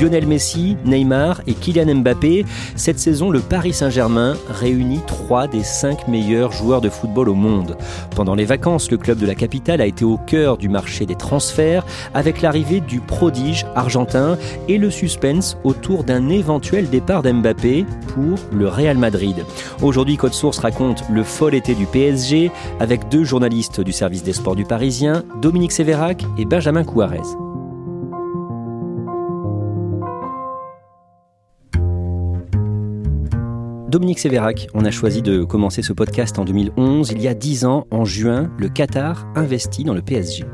Lionel Messi, Neymar et Kylian Mbappé, cette saison, le Paris Saint-Germain réunit trois des cinq meilleurs joueurs de football au monde. Pendant les vacances, le club de la capitale a été au cœur du marché des transferts avec l'arrivée du prodige argentin et le suspense autour d'un éventuel départ d'Mbappé pour le Real Madrid. Aujourd'hui, Code Source raconte le fol été du PSG avec deux journalistes du service des sports du Parisien, Dominique Sévérac et Benjamin Couarez. Dominique Sévérac, on a choisi de commencer ce podcast en 2011. Il y a dix ans, en juin, le Qatar investit dans le PSG.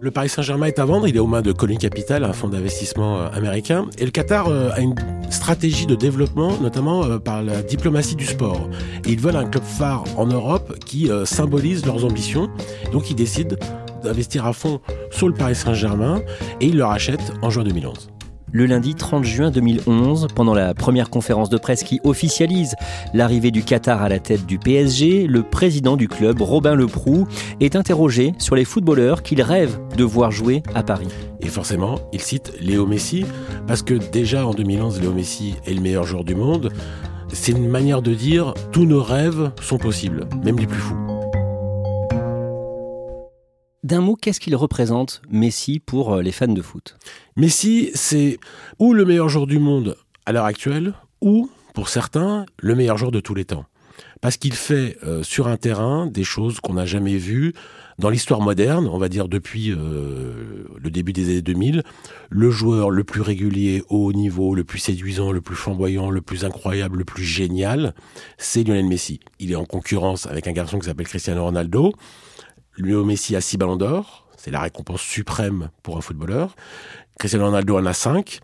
Le Paris Saint-Germain est à vendre, il est aux mains de Colin Capital, un fonds d'investissement euh, américain. Et le Qatar euh, a une stratégie de développement, notamment euh, par la diplomatie du sport. Ils veulent un club phare en Europe qui symbolise leurs ambitions. Donc ils décident d'investir à fond sur le Paris Saint-Germain et ils le rachètent en juin 2011 le lundi 30 juin 2011, pendant la première conférence de presse qui officialise l'arrivée du Qatar à la tête du PSG, le président du club, Robin Leproux, est interrogé sur les footballeurs qu'il rêve de voir jouer à Paris. Et forcément, il cite Léo Messi, parce que déjà en 2011, Léo Messi est le meilleur joueur du monde. C'est une manière de dire tous nos rêves sont possibles, même les plus fous. D'un mot, qu'est-ce qu'il représente, Messi, pour euh, les fans de foot? Messi, c'est ou le meilleur joueur du monde à l'heure actuelle, ou, pour certains, le meilleur joueur de tous les temps. Parce qu'il fait euh, sur un terrain des choses qu'on n'a jamais vues dans l'histoire moderne, on va dire depuis euh, le début des années 2000, le joueur le plus régulier, au haut niveau, le plus séduisant, le plus flamboyant, le plus incroyable, le plus génial, c'est Lionel Messi. Il est en concurrence avec un garçon qui s'appelle Cristiano Ronaldo. Léo Messi a 6 ballons d'or, c'est la récompense suprême pour un footballeur. Cristiano Ronaldo en a 5.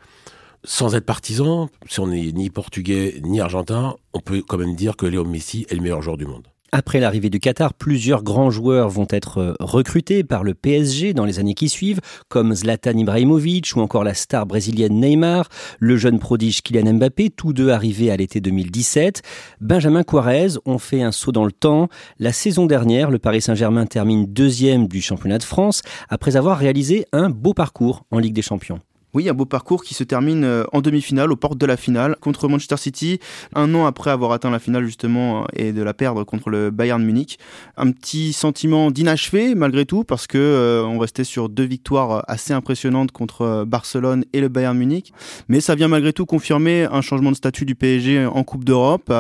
Sans être partisan, si on n'est ni portugais ni argentin, on peut quand même dire que Léo Messi est le meilleur joueur du monde. Après l'arrivée du Qatar, plusieurs grands joueurs vont être euh, recrutés par le PSG dans les années qui suivent, comme Zlatan Ibrahimovic ou encore la star brésilienne Neymar, le jeune prodige Kylian Mbappé, tous deux arrivés à l'été 2017. Benjamin Quarez ont fait un saut dans le temps. La saison dernière, le Paris Saint-Germain termine deuxième du championnat de France après avoir réalisé un beau parcours en Ligue des Champions. Oui, un beau parcours qui se termine euh, en demi-finale, aux portes de la finale, contre Manchester City, un an après avoir atteint la finale justement euh, et de la perdre contre le Bayern Munich. Un petit sentiment d'inachevé malgré tout, parce que euh, on restait sur deux victoires assez impressionnantes contre Barcelone et le Bayern Munich. Mais ça vient malgré tout confirmer un changement de statut du PSG en Coupe d'Europe.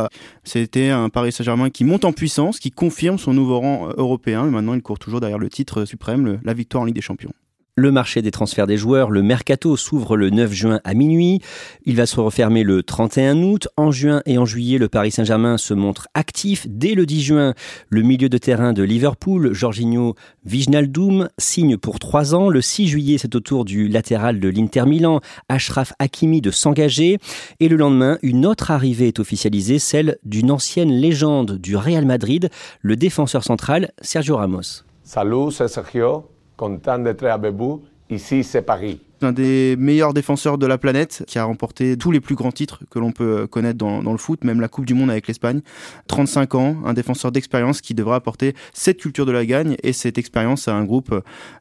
C'était un Paris Saint-Germain qui monte en puissance, qui confirme son nouveau rang européen. Maintenant, il court toujours derrière le titre suprême, la victoire en Ligue des Champions. Le marché des transferts des joueurs, le mercato, s'ouvre le 9 juin à minuit. Il va se refermer le 31 août. En juin et en juillet, le Paris Saint-Germain se montre actif. Dès le 10 juin, le milieu de terrain de Liverpool, Jorginho Vignaldoum, signe pour trois ans. Le 6 juillet, c'est au tour du latéral de l'Inter Milan, Ashraf Hakimi, de s'engager. Et le lendemain, une autre arrivée est officialisée, celle d'une ancienne légende du Real Madrid, le défenseur central Sergio Ramos. Salut, c'est Sergio content d'être avec vous. Ici, c'est Paris un des meilleurs défenseurs de la planète, qui a remporté tous les plus grands titres que l'on peut connaître dans, le foot, même la Coupe du Monde avec l'Espagne. 35 ans, un défenseur d'expérience qui devra apporter cette culture de la gagne et cette expérience à un groupe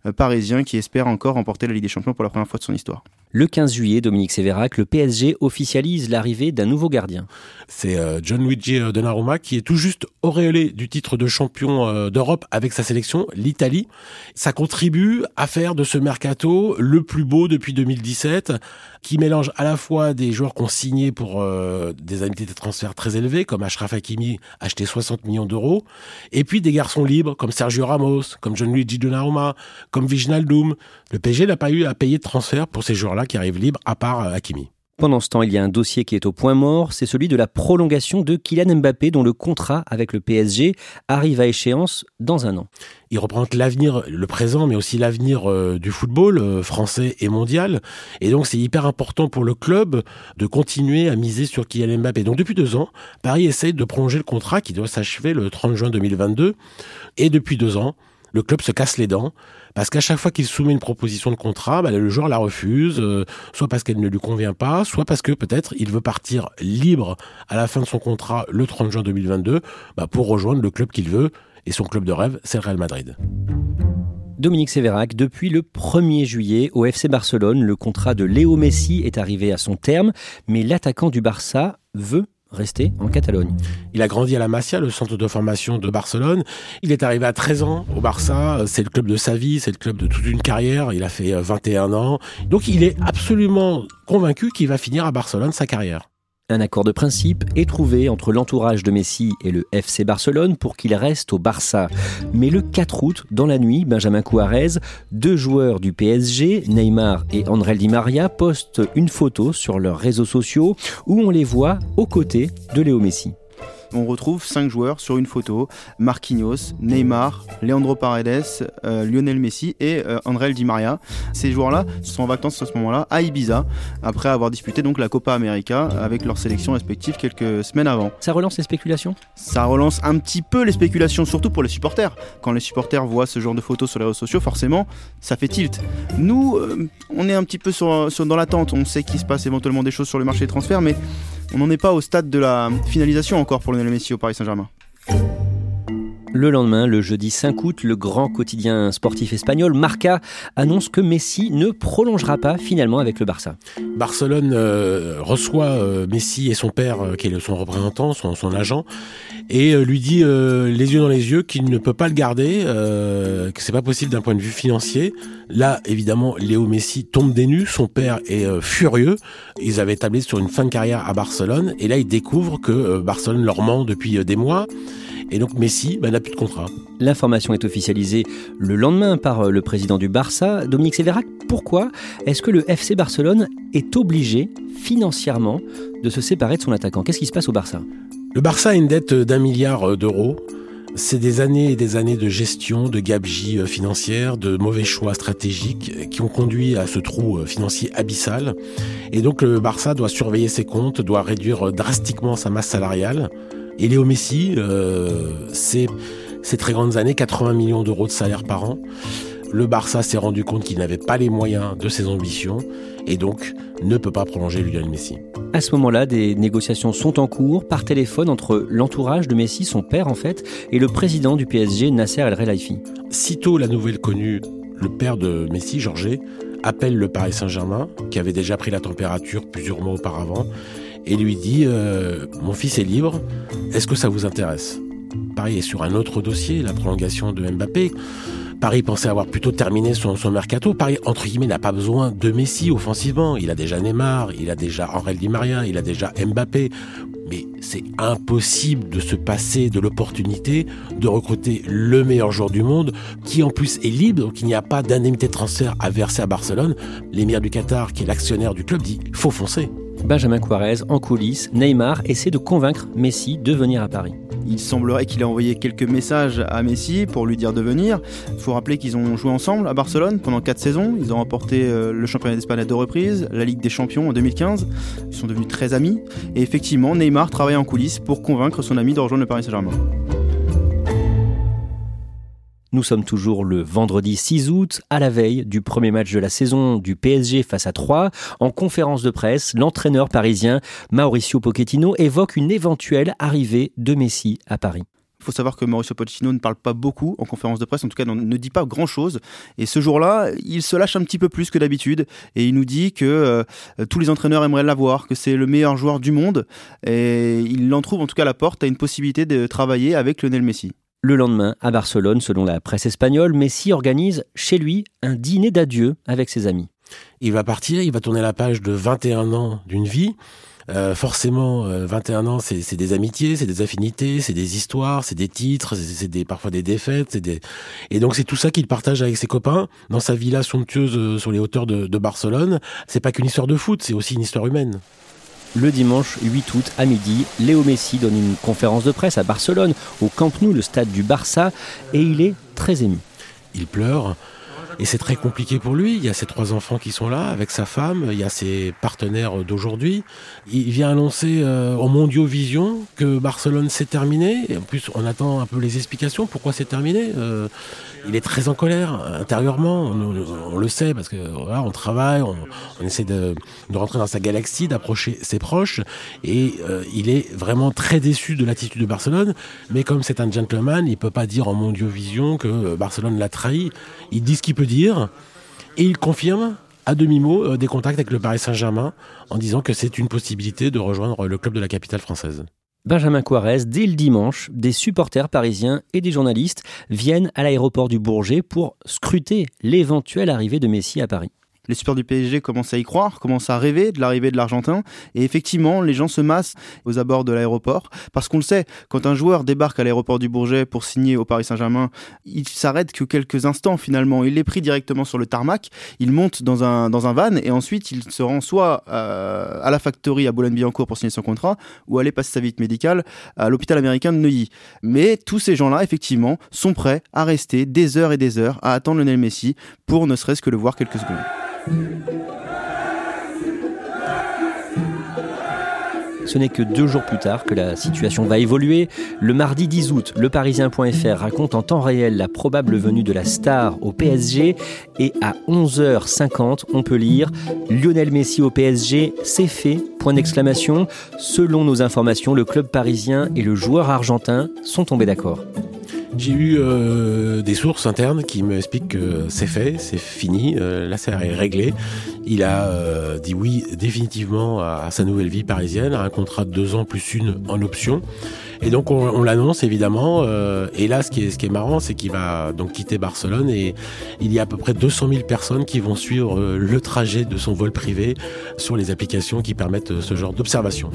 euh, parisien qui espère encore remporter la Ligue des Champions pour la première fois de son histoire. Le 15 juillet, Dominique Sévérac, le PSG officialise l'arrivée d'un nouveau gardien. C'est euh, John Luigi euh, Donnarumma qui est tout juste auréolé du titre de champion d'Europe avec sa sélection, l'Italie. Ça contribue à faire de ce mercato le plus beau depuis 2017, qui mélange à la fois des joueurs qui ont signé pour euh, des indemnités de transfert très élevées, comme Ashraf Hakimi, acheté 60 millions d'euros, et puis des garçons libres, comme Sergio Ramos, comme Gianluigi Donnarumma, comme Viginaldoum. Le PSG n'a pas eu à payer de transfert pour ces joueurs-là qui arrivent libres, à part euh, Hakimi. Pendant ce temps, il y a un dossier qui est au point mort, c'est celui de la prolongation de Kylian Mbappé dont le contrat avec le PSG arrive à échéance dans un an. Il représente l'avenir, le présent, mais aussi l'avenir euh, du football euh, français et mondial. Et donc c'est hyper important pour le club de continuer à miser sur Kylian Mbappé. Donc depuis deux ans, Paris essaye de prolonger le contrat qui doit s'achever le 30 juin 2022. Et depuis deux ans, le club se casse les dents parce qu'à chaque fois qu'il soumet une proposition de contrat, bah, le joueur la refuse, euh, soit parce qu'elle ne lui convient pas, soit parce que peut-être il veut partir libre à la fin de son contrat le 30 juin 2022 bah, pour rejoindre le club qu'il veut. Et son club de rêve, c'est le Real Madrid. Dominique Sévérac, depuis le 1er juillet au FC Barcelone, le contrat de Léo Messi est arrivé à son terme, mais l'attaquant du Barça veut en Catalogne. Il a grandi à la Masia, le centre de formation de Barcelone. Il est arrivé à 13 ans au Barça. C'est le club de sa vie, c'est le club de toute une carrière. Il a fait 21 ans. Donc il est absolument convaincu qu'il va finir à Barcelone sa carrière. Un accord de principe est trouvé entre l'entourage de Messi et le FC Barcelone pour qu'il reste au Barça. Mais le 4 août, dans la nuit, Benjamin Couarez, deux joueurs du PSG, Neymar et André Di Maria, postent une photo sur leurs réseaux sociaux où on les voit aux côtés de Léo Messi on retrouve cinq joueurs sur une photo Marquinhos, Neymar, Leandro Paredes, euh, Lionel Messi et euh, André Di Maria. Ces joueurs-là sont en vacances à ce moment-là à Ibiza après avoir disputé donc la Copa América avec leurs sélections respectives quelques semaines avant. Ça relance les spéculations? Ça relance un petit peu les spéculations, surtout pour les supporters. Quand les supporters voient ce genre de photos sur les réseaux sociaux, forcément, ça fait tilt. Nous, euh, on est un petit peu sur, sur dans l'attente. On sait qu'il se passe éventuellement des choses sur le marché des transferts, mais on n'en est pas au stade de la finalisation encore pour Lionel Messi au Paris Saint-Germain. Le lendemain, le jeudi 5 août, le grand quotidien sportif espagnol Marca annonce que Messi ne prolongera pas finalement avec le Barça. Barcelone euh, reçoit euh, Messi et son père, euh, qui est son représentant, son, son agent, et lui dit les yeux dans les yeux qu'il ne peut pas le garder, que c'est pas possible d'un point de vue financier. Là, évidemment, Léo Messi tombe des nues, son père est furieux. Ils avaient tablé sur une fin de carrière à Barcelone, et là, ils découvrent que Barcelone leur ment depuis des mois. Et donc Messi bah, n'a plus de contrat. L'information est officialisée le lendemain par euh, le président du Barça, Dominique Sévérac. Pourquoi est-ce que le FC Barcelone est obligé financièrement de se séparer de son attaquant? Qu'est-ce qui se passe au Barça? Le Barça a une dette d'un milliard euh, d'euros. C'est des années et des années de gestion, de gabegie euh, financière, de mauvais choix stratégiques qui ont conduit à ce trou financier abyssal. Et donc le Barça doit surveiller ses comptes, doit réduire drastiquement sa masse salariale. Et Léo Messi, euh, c'est ces très grandes années, 80 millions d'euros de salaire par an. Le Barça s'est rendu compte qu'il n'avait pas les moyens de ses ambitions et donc ne peut pas prolonger Lionel Messi. À ce moment-là, des négociations sont en cours par téléphone entre l'entourage de Messi, son père en fait, et le président du PSG, Nasser El Khelaifi. Sitôt la nouvelle connue, le père de Messi, Georges, appelle le Paris Saint-Germain, qui avait déjà pris la température plusieurs mois auparavant, et lui dit euh, Mon fils est libre, est-ce que ça vous intéresse? Paris est sur un autre dossier, la prolongation de Mbappé. Paris pensait avoir plutôt terminé son, mercato. Paris, entre guillemets, n'a pas besoin de Messi offensivement. Il a déjà Neymar, il a déjà Henri Di Maria, il a déjà Mbappé. Mais c'est impossible de se passer de l'opportunité de recruter le meilleur joueur du monde, qui en plus est libre, donc il n'y a pas d'indemnité de transfert à verser à Barcelone. L'émir du Qatar, qui est l'actionnaire du club, dit faut foncer. Benjamin Quarez, en coulisses, Neymar essaie de convaincre Messi de venir à Paris. Il semblerait qu'il ait envoyé quelques messages à Messi pour lui dire de venir. Il faut rappeler qu'ils ont joué ensemble à Barcelone pendant 4 saisons. Ils ont remporté euh, le championnat d'Espagne à deux reprises, la Ligue des Champions en 2015. Ils sont devenus très amis. Et effectivement, Neymar travaille en coulisses pour convaincre son ami de rejoindre le Paris Saint-Germain. Nous sommes toujours le vendredi 6 août, à la veille du premier match de la saison du PSG face à 3. En conférence de presse, l'entraîneur parisien Mauricio Pochettino évoque une éventuelle arrivée de Messi à Paris. Il faut savoir que Mauricio Pochettino ne parle pas beaucoup en conférence de presse, en tout cas ne dit pas grand-chose. Et ce jour-là, il se lâche un petit peu plus que d'habitude et il nous dit que euh, tous les entraîneurs aimeraient l'avoir, que c'est le meilleur joueur du monde et il en trouve en tout cas la porte à une possibilité de travailler avec Lionel Messi. Le lendemain, à Barcelone, selon la presse espagnole, Messi organise chez lui un dîner d'adieu avec ses amis. Il va partir, il va tourner la page de 21 ans d'une vie. Euh, forcément, 21 ans, c'est des amitiés, c'est des affinités, c'est des histoires, c'est des titres, c'est des, parfois des défaites. Et donc c'est tout ça qu'il partage avec ses copains dans sa villa somptueuse sur les hauteurs de, de Barcelone. C'est pas qu'une histoire de foot, c'est aussi une histoire humaine. Le dimanche 8 août à midi, Léo Messi donne une conférence de presse à Barcelone, au Camp Nou, le stade du Barça, et il est très ému. Il pleure. Et c'est très compliqué pour lui. Il y a ses trois enfants qui sont là avec sa femme. Il y a ses partenaires d'aujourd'hui. Il vient annoncer euh, au Mondiovision que Barcelone s'est terminé. En plus, on attend un peu les explications. Pourquoi c'est terminé euh, Il est très en colère intérieurement. On, le sait parce que voilà, on travaille, on, essaie de, rentrer dans sa galaxie, d'approcher ses proches. Et euh, il est vraiment très déçu de l'attitude de Barcelone. Mais comme c'est un gentleman, il peut pas dire en Mondiovision que Barcelone l'a trahi. Il dit ce qu'il peut Et il confirme à demi-mot euh, des contacts avec le Paris Saint-Germain en disant que c'est une possibilité de rejoindre le club de la capitale française. Benjamin Quarez, dès le dimanche, des supporters parisiens et des journalistes viennent à l'aéroport du Bourget pour scruter l'éventuelle arrivée de Messi à Paris les supporters du PSG commencent à y croire, commencent à rêver de l'arrivée de l'Argentin. Et effectivement, les gens se massent aux abords de l'aéroport. Parce qu'on le sait, quand un joueur débarque à l'aéroport du Bourget pour signer au Paris Saint-Germain, il s'arrête que quelques instants finalement. Il est pris directement sur le tarmac, il monte dans un, dans un van et ensuite il se rend soit à la factory à Boulogne-Billancourt pour signer son contrat ou aller passer sa visite médicale à l'hôpital américain de Neuilly. Mais tous ces gens-là, effectivement, sont prêts à rester des heures et des heures à attendre Lionel Messi pour ne serait-ce que le voir quelques secondes. Ce n'est que deux jours plus tard que la situation va évoluer. Le mardi 10 août, le Parisien.fr raconte en temps réel la probable venue de la star au PSG et à 11h50, on peut lire Lionel Messi au PSG, c'est fait. Point d'exclamation. Selon nos informations, le club parisien et le joueur argentin sont tombés d'accord. J'ai eu euh, des sources internes qui me expliquent que c'est fait, c'est fini, euh, l'affaire est réglée. Il a euh, dit oui définitivement à, sa nouvelle vie parisienne, à un contrat de deux ans plus une en option. Et donc on, l'annonce évidemment. Euh, et là, ce qui est, ce qui est marrant, c'est qu'il va donc quitter Barcelone et il y a à peu près 200 000 personnes qui vont suivre le trajet de son vol privé sur les applications qui permettent ce genre d'observation.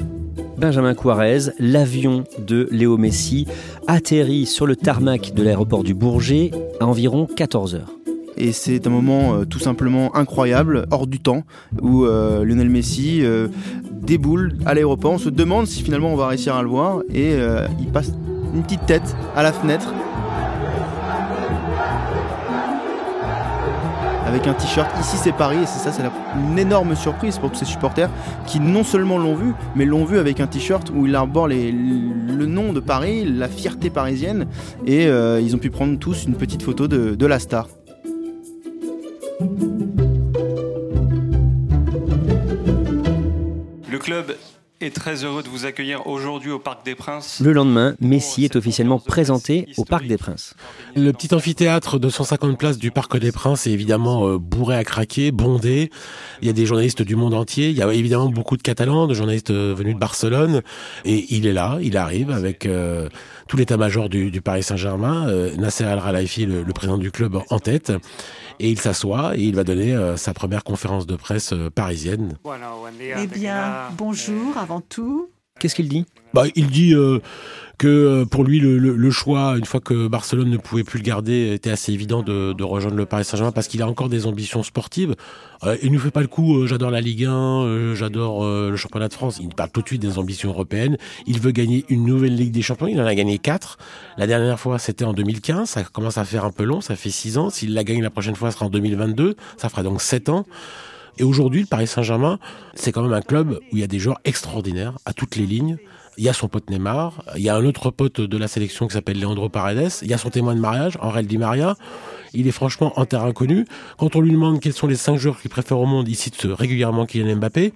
Benjamin Quarez, l'avion de Léo Messi atterrit sur le tarmac de l'aéroport du Bourget à environ 14 heures. Et c'est un moment euh, tout simplement incroyable, hors du temps, où euh, Lionel Messi euh, déboule à l'aéroport. On se demande si finalement on va réussir à le voir. Et il passe une petite tête à la fenêtre avec un t-shirt Ici c'est Paris et c'est ça, c'est une énorme surprise pour tous ces supporters qui non seulement l'ont vu, mais l'ont vu avec un t-shirt où il arbore le nom de Paris, la fierté parisienne et euh, ils ont pu prendre tous une petite photo de, de la star. Le club est très heureux de vous accueillir aujourd'hui au Parc des Princes. Le lendemain, Messi est officiellement présenté au Parc des Princes. Le petit amphithéâtre de 150 places du Parc des Princes est évidemment euh, bourré à craquer, bondé. Il y a des journalistes du monde entier. Il y a évidemment beaucoup de Catalans, de journalistes euh, venus de Barcelone. Et il est là, il arrive avec euh, tout l'état-major du, Paris Saint-Germain, Nasser Al-Khelaifi, le, le président du club, en tête et il s'assoit et il va donner euh, sa première conférence de presse euh, parisienne. Eh bien, bonjour avant tout. Qu'est-ce qu'il dit? Bah, Il dit euh, que euh, pour lui, le, le, choix, une fois que Barcelone ne pouvait plus le garder, était assez évident de, de rejoindre le Paris Saint-Germain parce qu'il a encore des ambitions sportives. Euh, il ne fait pas le coup, j'adore la Ligue 1, j'adore le championnat de France. Il parle tout de suite des ambitions européennes. Il veut gagner une nouvelle Ligue des Champions. Il en a gagné quatre. La dernière fois, c'était en 2015. Ça commence à faire un peu long. Ça fait six ans. S'il la gagne la prochaine fois, ce sera en 2022. Ça fera donc sept ans. Et aujourd'hui, Paris Saint-Germain, c'est quand même un club où il y a des joueurs extraordinaires à toutes les lignes. Il y a son pote Neymar, il y a un autre pote de la sélection qui s'appelle Leandro Paredes, il y a son témoin de mariage, Aurel Di Maria. Il est franchement en terrain inconnu. Quand on lui demande quels sont les cinq joueurs qu'il préfère au monde, il cite régulièrement Kylian Mbappé.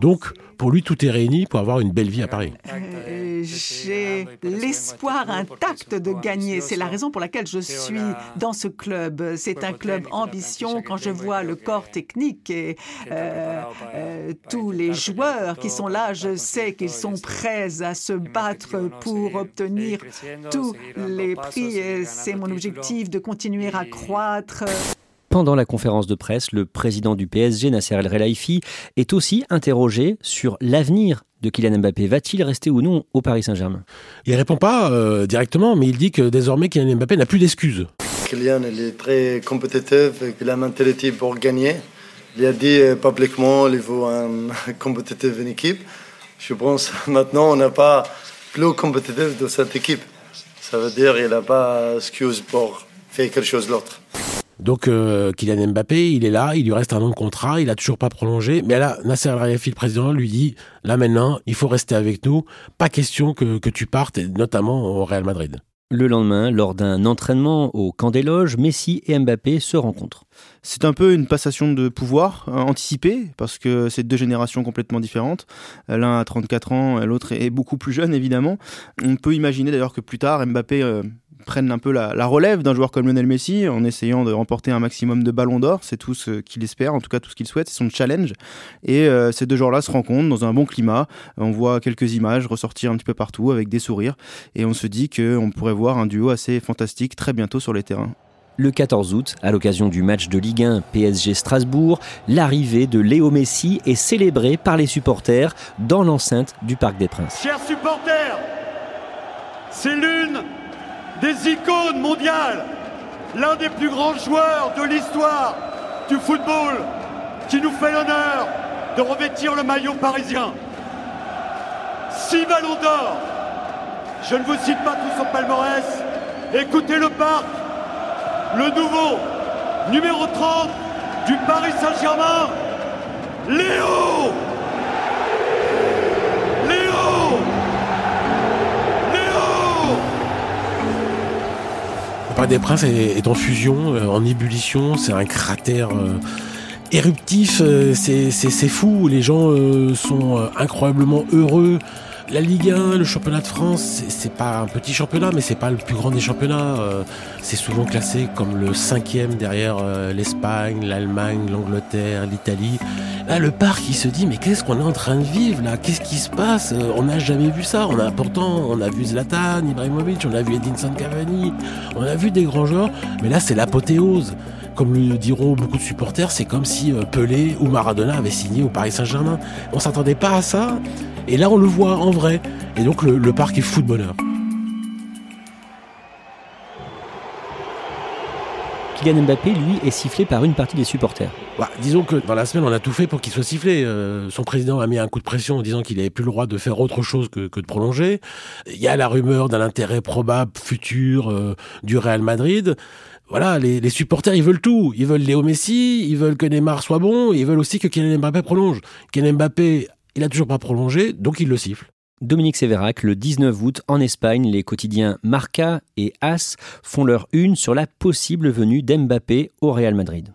Donc, pour lui, tout est réuni pour avoir une belle vie à Paris. J'ai l'espoir intact de gagner. C'est la raison pour laquelle je suis dans ce club. C'est un club ambition. Quand je vois le corps technique et euh, euh, tous les joueurs qui sont là, je sais qu'ils sont prêts à se battre pour obtenir tous les prix. C'est mon objectif de continuer à croître. Pendant la conférence de presse, le président du PSG, Nasser El Relaifi, est aussi interrogé sur l'avenir de Kylian Mbappé. Va-t-il rester ou non au Paris Saint-Germain? Il répond pas euh, directement, mais il dit que désormais Kylian Mbappé n'a plus d'excuses. Kylian il est très compétitif, il a la mentalité pour gagner. Il a dit euh, publiquement qu'il veut un compétitif une équipe. Je pense maintenant on n'a pas plus compétitif de cette équipe. Ça veut dire qu'il n'a pas d'excuses pour faire quelque chose d'autre. Donc euh, Kylian Mbappé, il est là, il lui reste un an de contrat, il a toujours pas prolongé. Mais là, Nasser El Khelaifi, le président, lui dit là maintenant, il faut rester avec nous. Pas question que, que tu partes, notamment au Real Madrid. Le lendemain, lors d'un entraînement au camp des loges, Messi et Mbappé se rencontrent. C'est un peu une passation de pouvoir hein, anticipée, parce que c'est deux générations complètement différentes. L'un a 34 ans, l'autre est beaucoup plus jeune, évidemment. On peut imaginer d'ailleurs que plus tard, Mbappé euh, prenne un peu la, relève d'un joueur comme Lionel Messi en essayant de remporter un maximum de ballons d'or. C'est tout ce qu'il espère, en tout cas tout ce qu'il souhaite, c'est son challenge. Et euh, ces deux joueurs-là se rencontrent dans un bon climat. On voit quelques images ressortir un petit peu partout avec des sourires. Et on se dit qu'on pourrait voir un duo assez fantastique très bientôt sur les terrains. Le 14 août, à l'occasion du match de Ligue 1 PSG Strasbourg, l'arrivée de Léo Messi est célébrée par les supporters dans l'enceinte du Parc des Princes. Chers supporters, c'est l'une des icônes mondiales, l'un des plus grands joueurs de l'histoire du football, qui nous fait l'honneur de revêtir le maillot parisien. Six ballons d'or. Je ne vous cite pas tout son palmarès. Écoutez le parc, le nouveau numéro 30 du Paris Saint-Germain, Léo Des Princes est, en fusion, euh, en ébullition. C'est un cratère euh, éruptif. Euh, c'est fou. Les gens sont incroyablement heureux. La Ligue 1, le championnat de France, c'est pas un petit championnat, mais c'est pas le plus grand des championnats. Euh, c'est souvent classé comme le cinquième derrière euh, l'Espagne, l'Allemagne, l'Angleterre, l'Italie. Là, le parc, il se dit, mais qu'est-ce qu'on est en train de vivre là? Qu'est-ce qui se passe? Euh, On n'a jamais vu ça. On a pourtant, on a vu Zlatan, Ibrahimovic, on a vu Edinson Cavani, on a vu des grands joueurs, mais là, c'est l'apothéose comme le diront beaucoup de supporters, c'est comme si Pelé ou Maradona avaient signé au Paris Saint-Germain. On s'attendait pas à ça. Et là, on le voit en vrai. Et donc, le, parc est fou de bonheur. Kylian Mbappé, lui, est sifflé par une partie des supporters. Bah, disons que dans la semaine, on a tout fait pour qu'il soit sifflé. Euh, son président a mis un coup de pression en disant qu'il n'avait plus le droit de faire autre chose que, de prolonger. Il y a la rumeur d'un intérêt probable futur euh, du Real Madrid. Voilà, les, les, supporters, ils veulent tout. Ils veulent Léo Messi, ils veulent que Neymar soit bon, ils veulent aussi que Kylian Mbappé prolonge. Kylian Mbappé il a toujours pas prolongé, donc il le siffle. Dominique Sévérac, le 19 août, en Espagne, les quotidiens Marca et As font leur une sur la possible venue d'Mbappé au Real Madrid.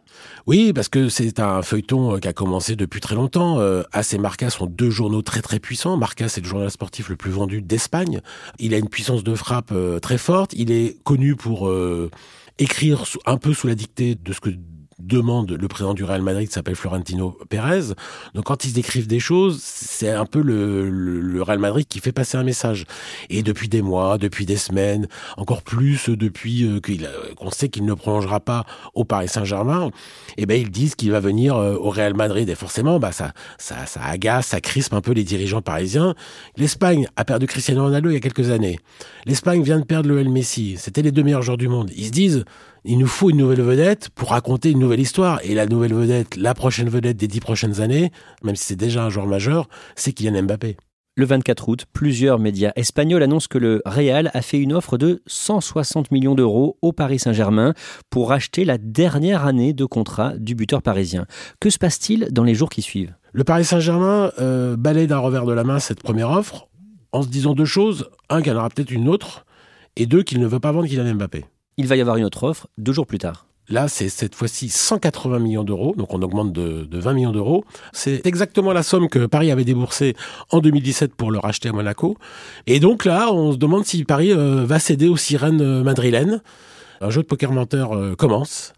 Oui, parce que c'est un feuilleton euh, qui a commencé depuis très longtemps. Euh, As et Marca sont deux journaux très très puissants. Marca, c'est le journal sportif le plus vendu d'Espagne. Il a une puissance de frappe euh, très forte. Il est connu pour écrire un peu sous la dictée de ce que demande le président du Real Madrid s'appelle Florentino Pérez. Donc quand ils écrivent des choses, c'est un peu le, le, Real Madrid qui fait passer un message. Et depuis des mois, depuis des semaines, encore plus depuis euh, qu'on sait qu'il ne prolongera pas au Paris Saint-Germain, eh ben ils disent qu'il va venir euh, au Real Madrid. Et forcément, bah ça, ça, ça agace, ça crispe un peu les dirigeants parisiens. L'Espagne a perdu Cristiano Ronaldo il y a quelques années. L'Espagne vient de perdre le Messi. C'était les deux meilleurs joueurs du monde. Ils se disent il nous faut une nouvelle vedette pour raconter une nouvelle histoire. Et la nouvelle vedette, la prochaine vedette des dix prochaines années, même si c'est déjà un joueur majeur, c'est Kylian Mbappé. Le 24 août, plusieurs médias espagnols annoncent que le Real a fait une offre de 160 millions d'euros au Paris Saint-Germain pour racheter la dernière année de contrat du buteur parisien. Que se passe-t-il dans les jours qui suivent? Le Paris Saint-Germain euh, balaye d'un revers de la main cette première offre en se disant deux choses. Un, qu'il y en aura peut-être une autre, et deux, qu'il ne veut pas vendre Kylian Mbappé il va y avoir une autre offre deux jours plus tard. Là, c'est cette fois-ci 180 millions d'euros, donc on augmente de, 20 millions d'euros. C'est exactement la somme que Paris avait déboursée en 2017 pour le racheter à Monaco. Et donc là, on se demande si Paris euh, va céder aux sirènes euh, madrilènes. Un jeu de poker menteur euh, commence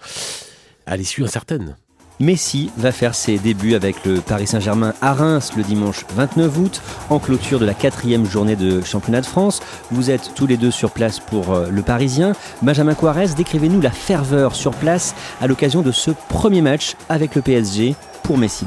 à l'issue incertaine. Messi va faire ses débuts avec le Paris Saint-Germain à Reims le dimanche 29 août, en clôture de la quatrième journée de championnat de France. Vous êtes tous les deux sur place pour euh, le Parisien. Benjamin Quarez, décrivez-nous la ferveur sur place à l'occasion de ce premier match avec le PSG pour Messi.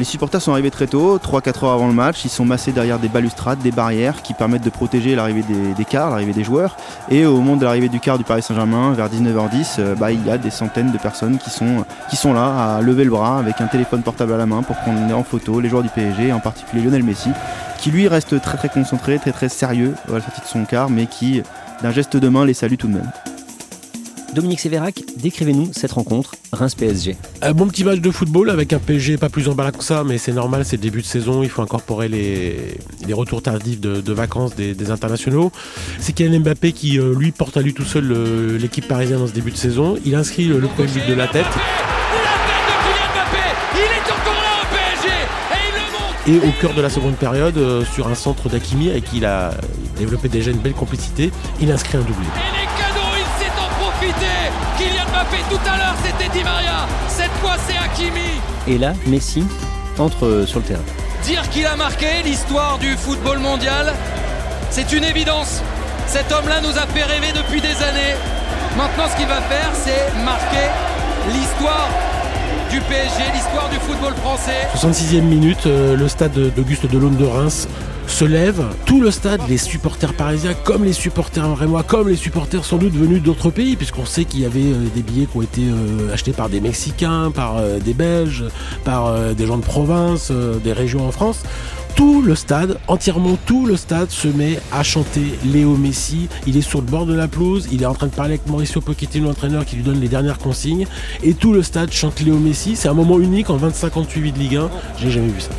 Les supporters sont arrivés très tôt, 3-4 heures avant le match. Ils sont massés derrière des balustrades, des barrières qui permettent de protéger l'arrivée des, des cars, l'arrivée des joueurs. Et au moment de l'arrivée du car du Paris Saint-Germain, vers 19h10, euh, bah, il y a des centaines de personnes qui sont, qui sont là à lever le bras avec un téléphone portable à la main pour prendre en photo les joueurs du PSG, en particulier Lionel Messi, qui lui reste très très concentré, très très sérieux à la sortie de son car, mais qui d'un geste de main les salue tout de même. Dominique Sévérac, décrivez-nous cette rencontre Reims-PSG. Un bon petit match de football avec un PSG pas plus emballé que ça, mais c'est normal, c'est le début de saison, il faut incorporer les, retours tardifs de, vacances des, internationaux. C'est Kylian Mbappé qui, euh, lui, porte à lui tout seul l'équipe parisienne dans ce début de saison. Il inscrit le, premier but de la tête. Et au cœur de la seconde période, euh, sur un centre d'Akimi avec qui il a développé déjà une belle complicité, il inscrit un doublé. Tout à l'heure, c'était Di Maria. Cette fois, c'est Hakimi. Et là, Messi entre euh, sur le terrain. Dire qu'il a marqué l'histoire du football mondial, c'est une évidence. Cet homme-là nous a fait rêver depuis des années. Maintenant, ce qu'il va faire, c'est marquer l'histoire du PSG, l'histoire du football français. 66e minute, euh, le stade d'Auguste Delaune de Reims se lève, tout le stade, les supporters parisiens, comme les supporters rémois, comme les supporters sans doute venus d'autres pays, puisqu'on sait qu'il y avait euh, des billets qui ont été euh, achetés par des Mexicains, par euh, des Belges, par des gens de province, des régions en France. Tout le stade, entièrement tout le stade se met à chanter Léo Messi. Il est sur le bord de la pelouse, il est en train de parler avec Mauricio Pochettino, l'entraîneur, qui lui donne les dernières consignes. Et tout le stade chante Léo Messi. C'est un moment unique en 25-58 de Ligue 1. J'ai jamais vu ça.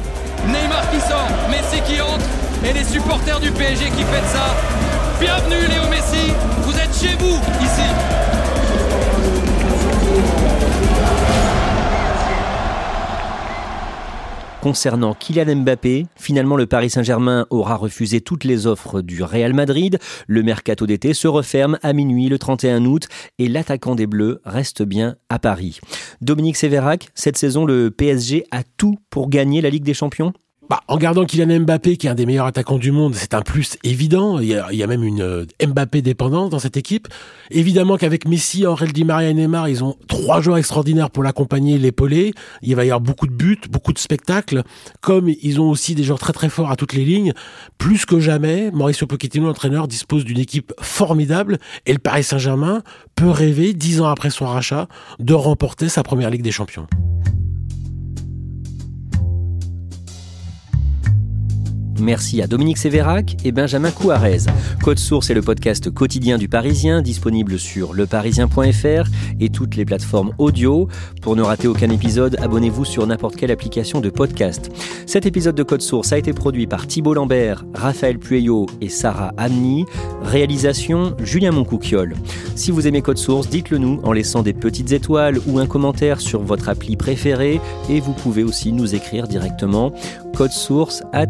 Neymar qui sort, Messi qui et les supporters du PSG qui fêtent ça. Bienvenue Léo Messi, vous êtes chez vous ici. Concernant Kylian Mbappé, finalement le Paris Saint-Germain aura refusé toutes les offres du Real Madrid. Le mercato d'été se referme à minuit le 31 août et l'attaquant des Bleus reste bien à Paris. Dominique Sévérac, cette saison le PSG a tout pour gagner la Ligue des Champions? Bah, en gardant Kylian Mbappé, qui est un des meilleurs attaquants du monde, c'est un plus évident. Il y, a, même une euh, Mbappé dépendance dans cette équipe. Évidemment qu'avec Messi, Aurel Di Maria et Neymar, ils ont trois joueurs extraordinaires pour l'accompagner, l'épauler. Il va y avoir beaucoup de buts, beaucoup de spectacles. Comme ils ont aussi des joueurs très très forts à toutes les lignes, plus que jamais, Mauricio Pochettino, l'entraîneur, dispose d'une équipe formidable et le Paris Saint-Germain peut rêver, dix ans après son rachat, de remporter sa première Ligue des Champions. Merci à Dominique Sévérac et Benjamin Couarez. Code Source est le podcast quotidien du Parisien, disponible sur leparisien.fr et toutes les plateformes audio. Pour ne rater aucun épisode, abonnez-vous sur n'importe quelle application de podcast. Cet épisode de Code Source a été produit par Thibault Lambert, Raphaël Pueyo et Sarah Amni. Réalisation Julien Moncouquiole. Si vous aimez Code Source, dites-le nous en laissant des petites étoiles ou un commentaire sur votre appli préférée et vous pouvez aussi nous écrire directement code source at